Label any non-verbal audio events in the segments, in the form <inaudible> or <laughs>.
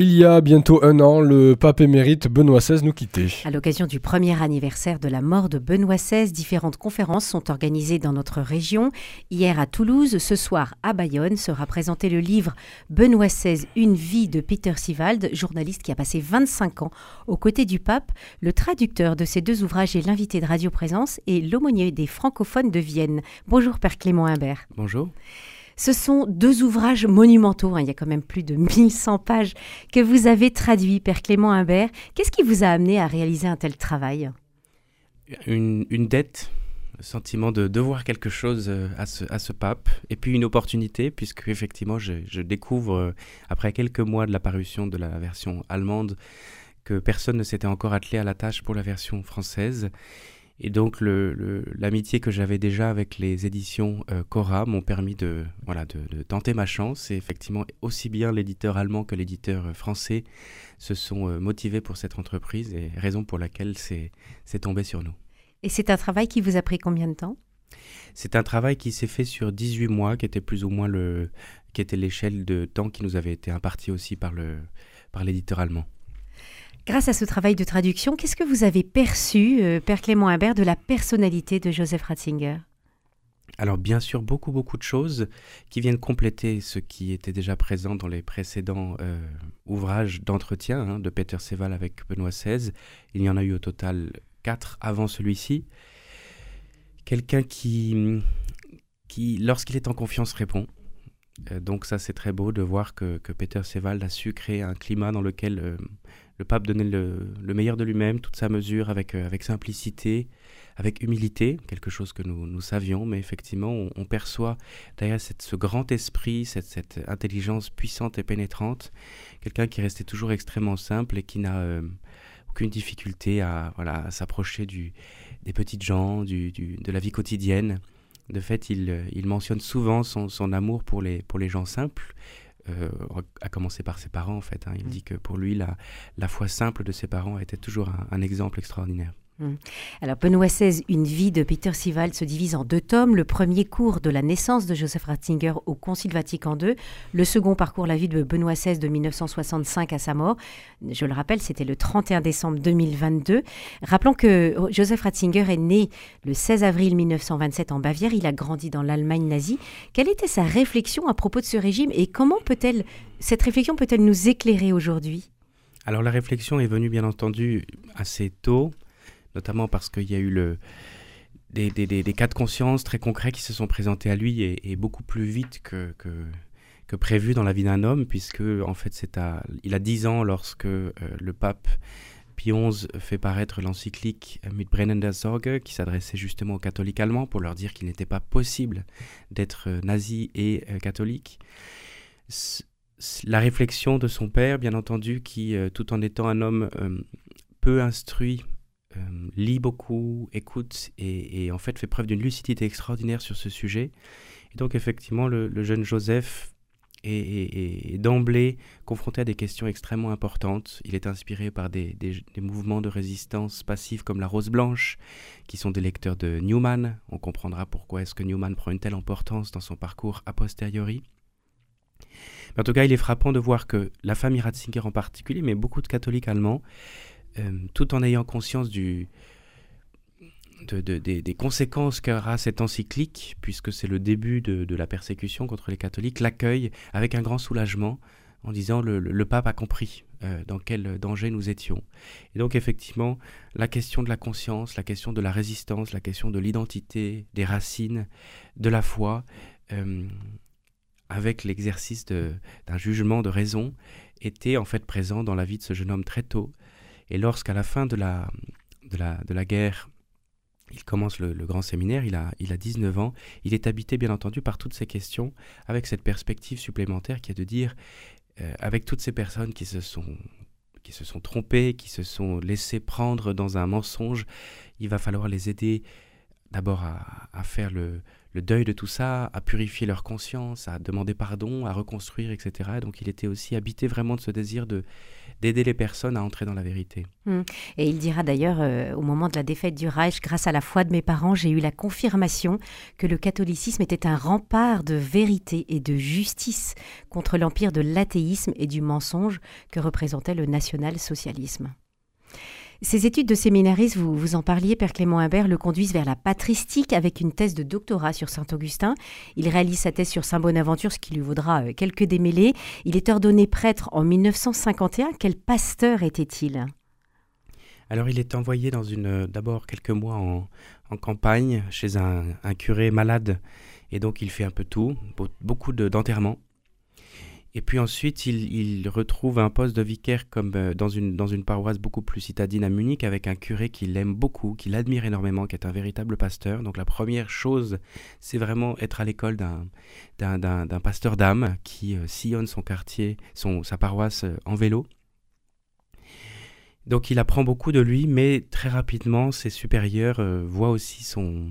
Il y a bientôt un an, le pape émérite Benoît XVI nous quittait. À l'occasion du premier anniversaire de la mort de Benoît XVI, différentes conférences sont organisées dans notre région. Hier à Toulouse, ce soir à Bayonne sera présenté le livre Benoît XVI, une vie de Peter Sivald, journaliste qui a passé 25 ans aux côtés du pape. Le traducteur de ces deux ouvrages est l'invité de Radio Présence et l'aumônier des francophones de Vienne. Bonjour Père Clément Imbert. Bonjour. Ce sont deux ouvrages monumentaux, hein. il y a quand même plus de 1100 pages que vous avez traduits, Père Clément Imbert. Qu'est-ce qui vous a amené à réaliser un tel travail? Une, dette, le sentiment de devoir quelque chose euh, à ce, à ce pape, et puis une opportunité, puisque effectivement je, je découvre, euh, après quelques mois de la parution de la version allemande, que personne ne s'était encore attelé à la tâche pour la version française. Et donc l'amitié que j'avais déjà avec les éditions euh, Cora m'ont permis de, voilà, de, tenter ma chance. Et effectivement, aussi bien l'éditeur allemand que l'éditeur euh, français se sont euh, motivés pour cette entreprise et raison pour laquelle c'est tombé sur nous. Et c'est un travail qui vous a pris combien de temps? C'est un travail qui s'est fait sur 18 mois, qui était plus ou moins le, qui était l'échelle de temps qui nous avait été imparti aussi par l'éditeur par allemand. Grâce à ce travail de traduction, qu'est-ce que vous avez perçu, euh, Père Clément Imbert, de la personnalité de Joseph Ratzinger? Alors bien sûr, beaucoup, beaucoup de choses qui viennent compléter ce qui était déjà présent dans les précédents euh, ouvrages d'entretien hein, de Peter Seval avec Benoît XVI. Il y en a eu au total quatre avant celui-ci. Quelqu'un qui, qui lorsqu'il est en confiance, répond. Euh, donc ça, c'est très beau de voir que, Peter Seval a su créer un climat dans lequel le pape donnait le, meilleur de lui-même, toute sa mesure, avec, euh, simplicité, avec humilité, quelque chose que nous, savions, mais effectivement, on, perçoit derrière ce grand esprit, cette, intelligence puissante et pénétrante, quelqu'un qui restait toujours extrêmement simple et qui n'a euh, aucune difficulté à, s'approcher des petites gens, de la vie quotidienne. De fait, il, il mentionne souvent son, amour pour les gens simples, euh, à commencer par ses parents en fait. Hein. Il mm. dit que pour lui, la, la foi simple de ses parents était toujours un exemple extraordinaire. Hum. Alors Benoît XVI, une vie de Peter Sivald se divise en deux tomes. Le premier cours de la naissance de Joseph Ratzinger au Concile Vatican II. Le second parcourt la vie de Benoît XVI de 1965 à sa mort. Je le rappelle, c'était le 31 décembre 2022. Rappelons que Joseph Ratzinger est né le 16 avril 1927 en Bavière. Il a grandi dans l'Allemagne nazie. Quelle était sa réflexion à propos de ce régime et comment peut-elle, cette réflexion peut-elle nous éclairer aujourd'hui? Alors la réflexion est venue bien entendu assez tôt notamment parce qu'il y a eu le, des, cas de conscience très concrets qui se sont présentés à lui et, beaucoup plus vite que, que, prévu dans la vie d'un homme, puisque en fait c'est à, il a 10 ans lorsque euh, le pape Pie XI fait paraître l'encyclique Mit brennender Sorge, qui s'adressait justement aux catholiques allemands pour leur dire qu'il n'était pas possible d'être euh, nazi et euh, catholique. la réflexion de son père, bien entendu, qui, tout en étant un homme peu instruit euh, lit beaucoup, écoute et, en fait fait preuve d'une lucidité extraordinaire sur ce sujet. Et donc effectivement, le, jeune Joseph est, d'emblée confronté à des questions extrêmement importantes. Il est inspiré par des, mouvements de résistance passive comme la Rose Blanche, qui sont des lecteurs de Newman. On comprendra pourquoi est-ce que Newman prend une telle importance dans son parcours a posteriori. en tout cas, il est frappant de voir que la famille Ratzinger en particulier, mais beaucoup de catholiques allemands, euh, tout en ayant conscience des, conséquences qu'aura cette encyclique, puisque c'est le début de, la persécution contre les catholiques, l'accueille avec un grand soulagement en disant le, le, pape a compris euh, dans quel danger nous étions. Et donc effectivement, la question de la conscience, la question de la résistance, la question de l'identité, des racines, de la foi, euh, avec l'exercice d'un jugement de raison, était en fait présent dans la vie de ce jeune homme très tôt. Et lorsqu'à la fin de la, de la, de la guerre, il commence le, grand séminaire, il a, il a 19 ans, il est habité bien entendu par toutes ces questions, avec cette perspective supplémentaire qui est de dire, euh, avec toutes ces personnes qui se sont qui se sont trompées, qui se sont laissées prendre dans un mensonge, il va falloir les aider d'abord à, à, faire le, le deuil de tout ça, à purifier leur conscience, à demander pardon, à reconstruire, etc. Donc il était aussi habité vraiment de ce désir de d'aider les personnes à entrer dans la vérité. Hum. Et il dira d'ailleurs, euh, au moment de la défaite du Reich, grâce à la foi de mes parents, j'ai eu la confirmation que le catholicisme était un rempart de vérité et de justice contre l'empire de l'athéisme et du mensonge que représentait le national-socialisme. Ces études de séminariste, vous, vous en parliez, Père Clément Imbert, le conduisent vers la patristique avec une thèse de doctorat sur Saint-Augustin. Il réalise sa thèse sur Saint-Bonaventure, ce qui lui vaudra euh, quelques démêlés. Il est ordonné prêtre en 1951. Quel pasteur était-il? Alors il est envoyé dans une euh, d'abord quelques mois en, campagne chez un, curé malade et donc il fait un peu tout, beaucoup d'enterrements. Et puis ensuite, il, retrouve un poste de vicaire comme euh, dans, une, dans une paroisse beaucoup plus citadine à Munich avec un curé qu'il aime beaucoup, qu'il admire énormément, qui est un véritable pasteur. Donc la première chose, c'est vraiment être à l'école d'un pasteur d'âme qui euh, sillonne son quartier, son, sa paroisse euh, en vélo. Donc il apprend beaucoup de lui, mais très rapidement, ses supérieurs voient aussi son,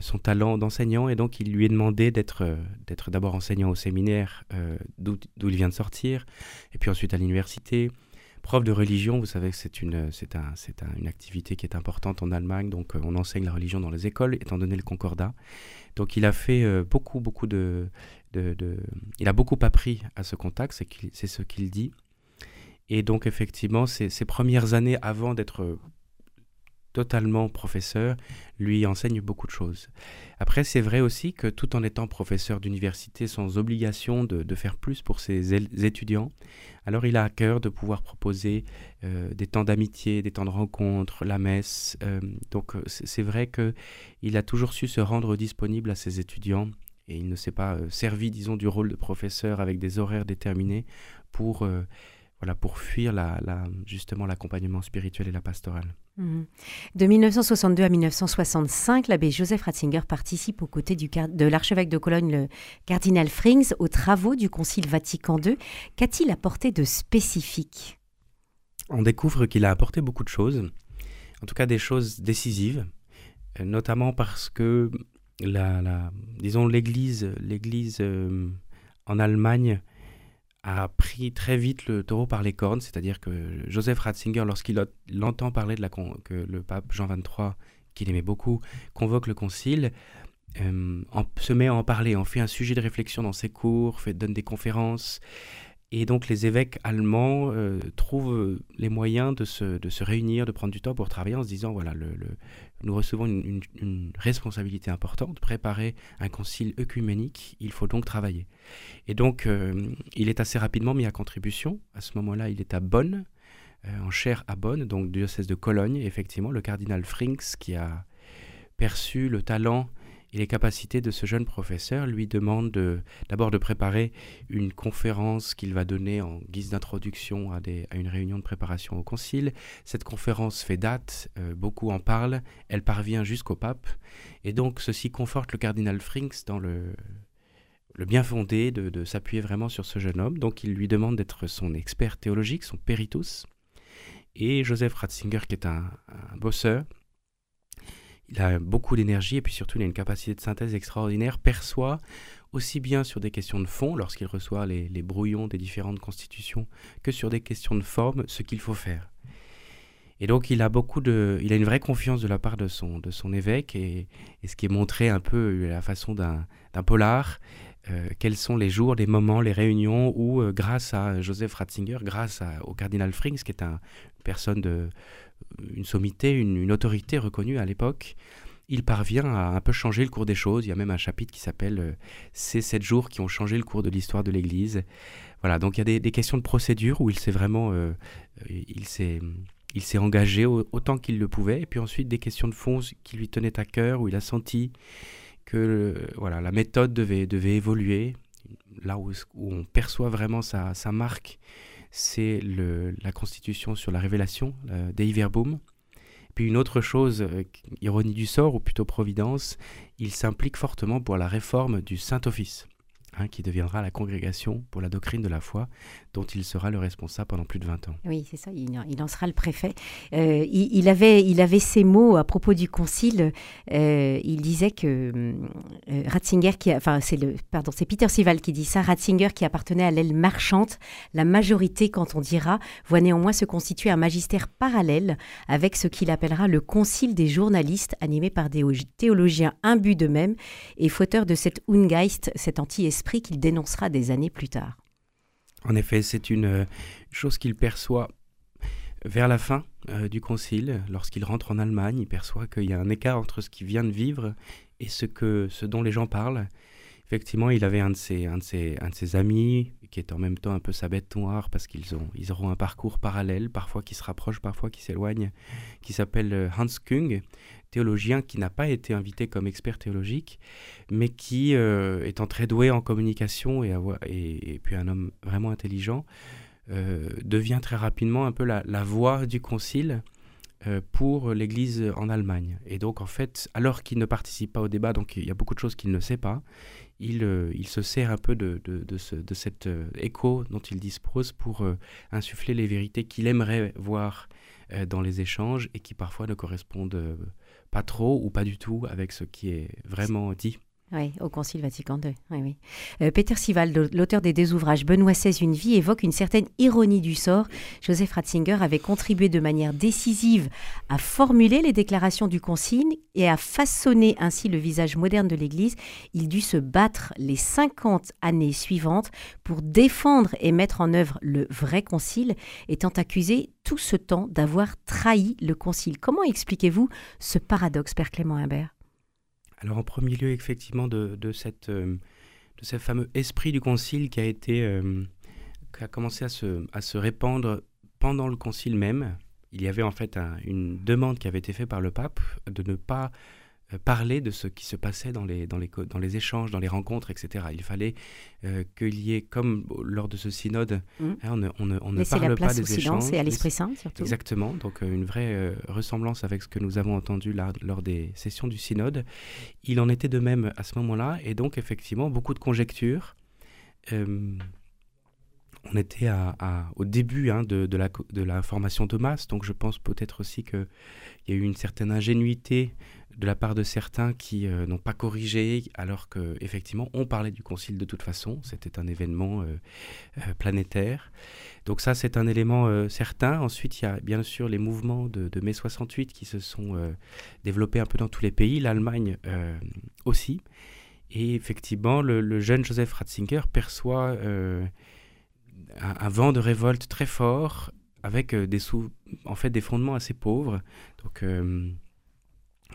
son talent d'enseignant et donc il lui est demandé d'être euh, d'être d'abord enseignant au séminaire euh, d'où il vient de sortir et puis ensuite à l'université. Prof de religion vous savez que c'est une c'est un, c'est une activité qui est importante en Allemagne donc on enseigne la religion dans les écoles étant donné le concordat. Donc il a fait beaucoup beaucoup de, de, il a beaucoup appris à ce contact c'est c'est ce qu'il dit. Et donc effectivement ces, ces premières années avant d'être totalement professeur, lui enseigne beaucoup de choses. Après, c'est vrai aussi que tout en étant professeur d'université sans obligation de, faire plus pour ses étudiants, alors il a à cœur de pouvoir proposer euh, des temps d'amitié, des temps de rencontre, la messe. Euh, donc euh, c'est vrai qu'il a toujours su se rendre disponible à ses étudiants et il ne s'est pas servi, disons, du rôle de professeur avec des horaires déterminés pour voilà, pour fuir la, justement l'accompagnement spirituel et la pastorale. Mhm. De 1962 à 1965, l'abbé Joseph Ratzinger participe aux côtés du, de l'archevêque de Cologne, le cardinal Frings, aux travaux du Concile Vatican II. Qu'a-t-il apporté de spécifique? On découvre qu'il a apporté beaucoup de choses, en tout cas des choses décisives, euh, notamment parce que la, disons l'Église, l'Église euh, en Allemagne a pris très vite le taureau par les cornes, c'est-à-dire que Joseph Ratzinger, lorsqu'il entend parler de la que le pape Jean XXIII, qu'il aimait beaucoup, convoque le concile, euh, se met à en parler, en fait un sujet de réflexion dans ses cours, fait, donne des conférences, et donc les évêques allemands euh, trouvent les moyens de se, de se, réunir, de prendre du temps pour travailler en se disant, voilà, le, nous recevons une, responsabilité importante, préparer un concile œcuménique, il faut donc travailler. Et donc euh, il est assez rapidement mis à contribution. À ce moment-là, il est à Bonn, en chaire à Bonn, donc diocèse de Cologne, effectivement, le cardinal Frinks qui a perçu le talent et les capacités de ce jeune professeur lui demande d'abord de, préparer une conférence qu'il va donner en guise d'introduction à, une réunion de préparation au concile. Cette conférence fait date, euh, beaucoup en parlent, elle parvient jusqu'au pape, et donc ceci conforte le cardinal Frinks dans le, bien fondé de, s'appuyer vraiment sur ce jeune homme. Donc il lui demande d'être son expert théologique, son peritus. Et Joseph Ratzinger, qui est un bosseur, il a beaucoup d'énergie et puis surtout il a une capacité de synthèse extraordinaire, perçoit aussi bien sur des questions de fond, lorsqu'il reçoit les, brouillons des différentes constitutions, que sur des questions de forme, ce qu'il faut faire. Et donc il a beaucoup de, il a une vraie confiance de la part de son, de son évêque et, ce qui est montré un peu à la façon d'un polar, euh, quels sont les jours, les moments, les réunions où, euh, grâce à Joseph Ratzinger, grâce au cardinal Frings, qui est un, une personne de, une sommité, une, autorité reconnue à l'époque, il parvient à un peu changer le cours des choses. Il y a même un chapitre qui s'appelle euh, Ces sept jours qui ont changé le cours de l'histoire de l'Église. Voilà, donc il y a des, questions de procédure où il s'est vraiment, euh, il s'est, il s'est engagé autant qu'il le pouvait, et puis ensuite des questions de fond qui lui tenaient à cœur, où il a senti que euh, voilà, la méthode devait, devait évoluer, là où, on perçoit vraiment sa, sa marque c'est la constitution sur la révélation, Verbum. Puis une autre chose, euh, ironie du sort, ou plutôt providence, il s'implique fortement pour la réforme du Saint-Office. Hein, qui deviendra la congrégation pour la doctrine de la foi, dont il sera le responsable pendant plus de 20 ans. Oui, c'est ça, il, en sera le préfet. Euh, il, avait, il avait ces mots à propos du concile. Euh, il disait que euh, Ratzinger, enfin, c'est le, pardon, c'est Peter Sival qui dit ça, Ratzinger qui appartenait à l'aile marchande, la majorité, quand on dira, voit néanmoins se constituer un magistère parallèle avec ce qu'il appellera le concile des journalistes, animé par des théologiens imbus d'eux-mêmes et fauteurs de cet Ungeist, cet anti-esprit qu'il dénoncera des années plus tard. En effet, c'est une euh, chose qu'il perçoit vers la fin euh, du concile, lorsqu'il rentre en Allemagne, il perçoit qu'il y a un écart entre ce qu'il vient de vivre et ce, que, ce dont les gens parlent. Effectivement, il avait un de ses, un de ses, un de ses amis qui est en même temps un peu sa bête noire parce qu'ils ont, ils auront un parcours parallèle, parfois qui se rapproche, parfois qui s'éloigne, qui s'appelle euh, Hans Kung, théologien qui n'a pas été invité comme expert théologique, mais qui, euh, étant très doué en communication et, et, puis un homme vraiment intelligent, euh, devient très rapidement un peu la, voix du concile pour l'Église en Allemagne. Et donc, en fait, alors qu'il ne participe pas au débat, donc il y a beaucoup de choses qu'il ne sait pas, il, il se sert un peu de, de, ce, de cet écho dont il dispose pour insuffler les vérités qu'il aimerait voir dans les échanges et qui parfois ne correspondent pas trop ou pas du tout avec ce qui est vraiment dit. Oui, au Concile Vatican II. Euh, Peter Sival, l'auteur des deux ouvrages Benoît XVI, Une vie, évoque une certaine ironie du sort. Joseph Ratzinger avait contribué de manière décisive à formuler les déclarations du Concile et à façonner ainsi le visage moderne de l'Église. Il dut se battre les 50 années suivantes pour défendre et mettre en œuvre le vrai Concile, étant accusé tout ce temps d'avoir trahi le Concile. Comment expliquez-vous ce paradoxe, Père Clément Imbert? Alors en premier lieu, effectivement, euh, de ce fameux esprit du concile qui a été, euh, commencé à se, répandre pendant le concile même. Il y avait en fait une demande qui avait été faite par le pape de ne pas parler de ce qui se passait dans les, dans les, dans les échanges, dans les rencontres, etc. Il fallait euh, qu'il y ait, comme lors de ce synode, mmh. hein, on ne, on ne, on ne parle la place pas des échanges. et à l'Esprit Saint, surtout. Exactement, donc euh, une vraie ressemblance avec ce que nous avons entendu là, lors des sessions du synode. Il en était de même à ce moment-là, et donc effectivement, beaucoup de conjectures. On était à, au début hein, de, de, la, de formation de masse, donc je pense peut-être aussi qu'il y a eu une certaine ingénuité de la part de certains qui euh, n'ont pas corrigé, alors qu'effectivement, on parlait du concile de toute façon, c'était un événement euh, euh, planétaire. Donc ça, c'est un élément certain. Ensuite, il y a bien sûr les mouvements de, mai 68 qui se sont développés un peu dans tous les pays, l'Allemagne aussi. Et effectivement, le, jeune Joseph Ratzinger perçoit un, vent de révolte très fort avec des, sous, en fait, des fondements assez pauvres. Donc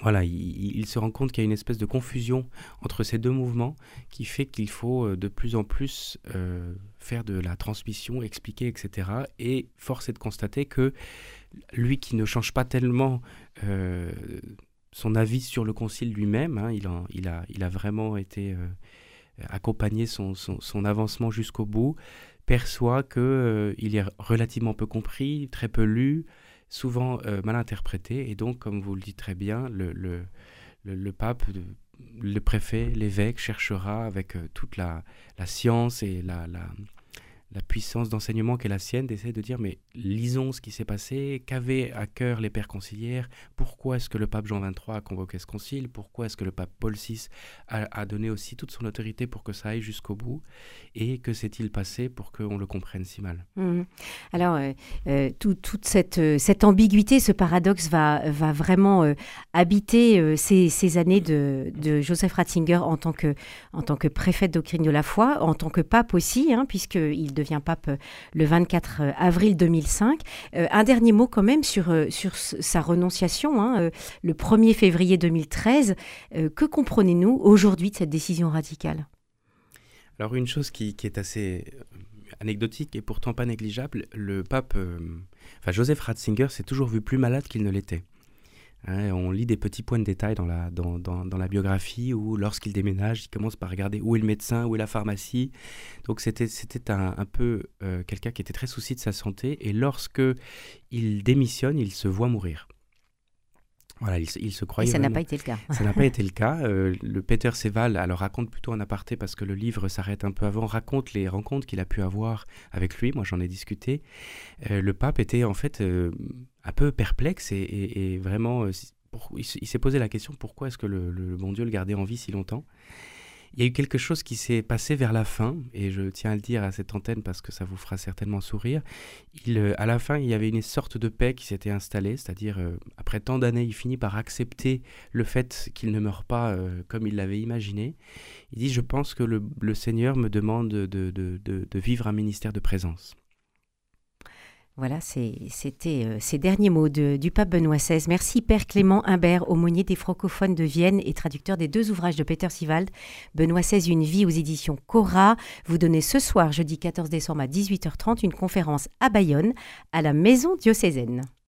voilà, il, se rend compte qu'il y a une espèce de confusion entre ces deux mouvements qui fait qu'il faut euh, de plus en plus euh, faire de la transmission, expliquer, etc. Et force est de constater que lui qui ne change pas tellement euh, son avis sur le concile lui-même, hein, il, a, il, a, vraiment été accompagné son, son, avancement jusqu'au bout, perçoit qu'il il est relativement peu compris, très peu lu, souvent euh, mal interprété. Et donc, comme vous le dites très bien, le, le, le, pape, le préfet, l'évêque cherchera avec euh, toute la, la, science et la, la, la puissance d'enseignement qu'est la sienne, d'essayer de dire mais lisons ce qui s'est passé, qu'avaient à cœur les pères conciliaires, pourquoi est-ce que le pape Jean XXIII a convoqué ce concile, pourquoi est-ce que le pape Paul VI a, donné aussi toute son autorité pour que ça aille jusqu'au bout, et que s'est-il passé pour qu'on le comprenne si mal? Mmh. Alors, euh, euh, toute cette, euh, cette, ambiguïté, ce paradoxe va, vraiment habiter ces, années de, Joseph Ratzinger en tant, que, en tant que préfet de doctrine de la foi, en tant que pape aussi, hein, puisqu'il devient pape le 24 avril 2005. Euh, un dernier mot quand même sur, euh, sa renonciation, hein, euh, le 1er février 2013. que comprenez-nous aujourd'hui de cette décision radicale? Alors une chose qui, est assez anecdotique et pourtant pas négligeable, le pape, enfin Joseph Ratzinger s'est toujours vu plus malade qu'il ne l'était. Hein, on lit des petits points de détail dans la, dans, dans, la biographie où lorsqu'il déménage, il commence par regarder où est le médecin, où est la pharmacie. Donc c'était, un peu euh, quelqu'un qui était très souci de sa santé et lorsque il démissionne, il se voit mourir. Voilà, il, se- il se croyait. Et <laughs> ça n'a pas été le cas. Ça n'a pas été le cas. Euh, le Peter Seval, alors raconte plutôt en aparté parce que le livre s'arrête un peu avant, raconte les rencontres qu'il a pu avoir avec lui. Moi, j'en ai discuté. Euh, le pape était en fait euh, un peu perplexe et, et- et vraiment, euh, pour- il, s'est posé la question pourquoi est-ce que le, le bon Dieu le gardait en vie si longtemps? Il y a eu quelque chose qui s'est passé vers la fin, et je tiens à le dire à cette antenne parce que ça vous fera certainement sourire. Il, euh, à la fin, il y avait une sorte de paix qui s'était installée, c'est-à-dire, euh, après tant d'années, il finit par accepter le fait qu'il ne meurt pas euh, comme il l'avait imaginé. Il dit, je pense que le, Seigneur me demande de, de- de- de vivre un ministère de présence. Voilà, c'était euh, ces derniers mots du pape Benoît XVI. Merci Père Clément Humbert, aumônier des francophones de Vienne et traducteur des deux ouvrages de Peter Sivald. Benoît XVI, une vie aux éditions Cora. Vous donnez ce soir, jeudi 14 décembre à 18h30, une conférence à Bayonne, à la Maison diocésaine.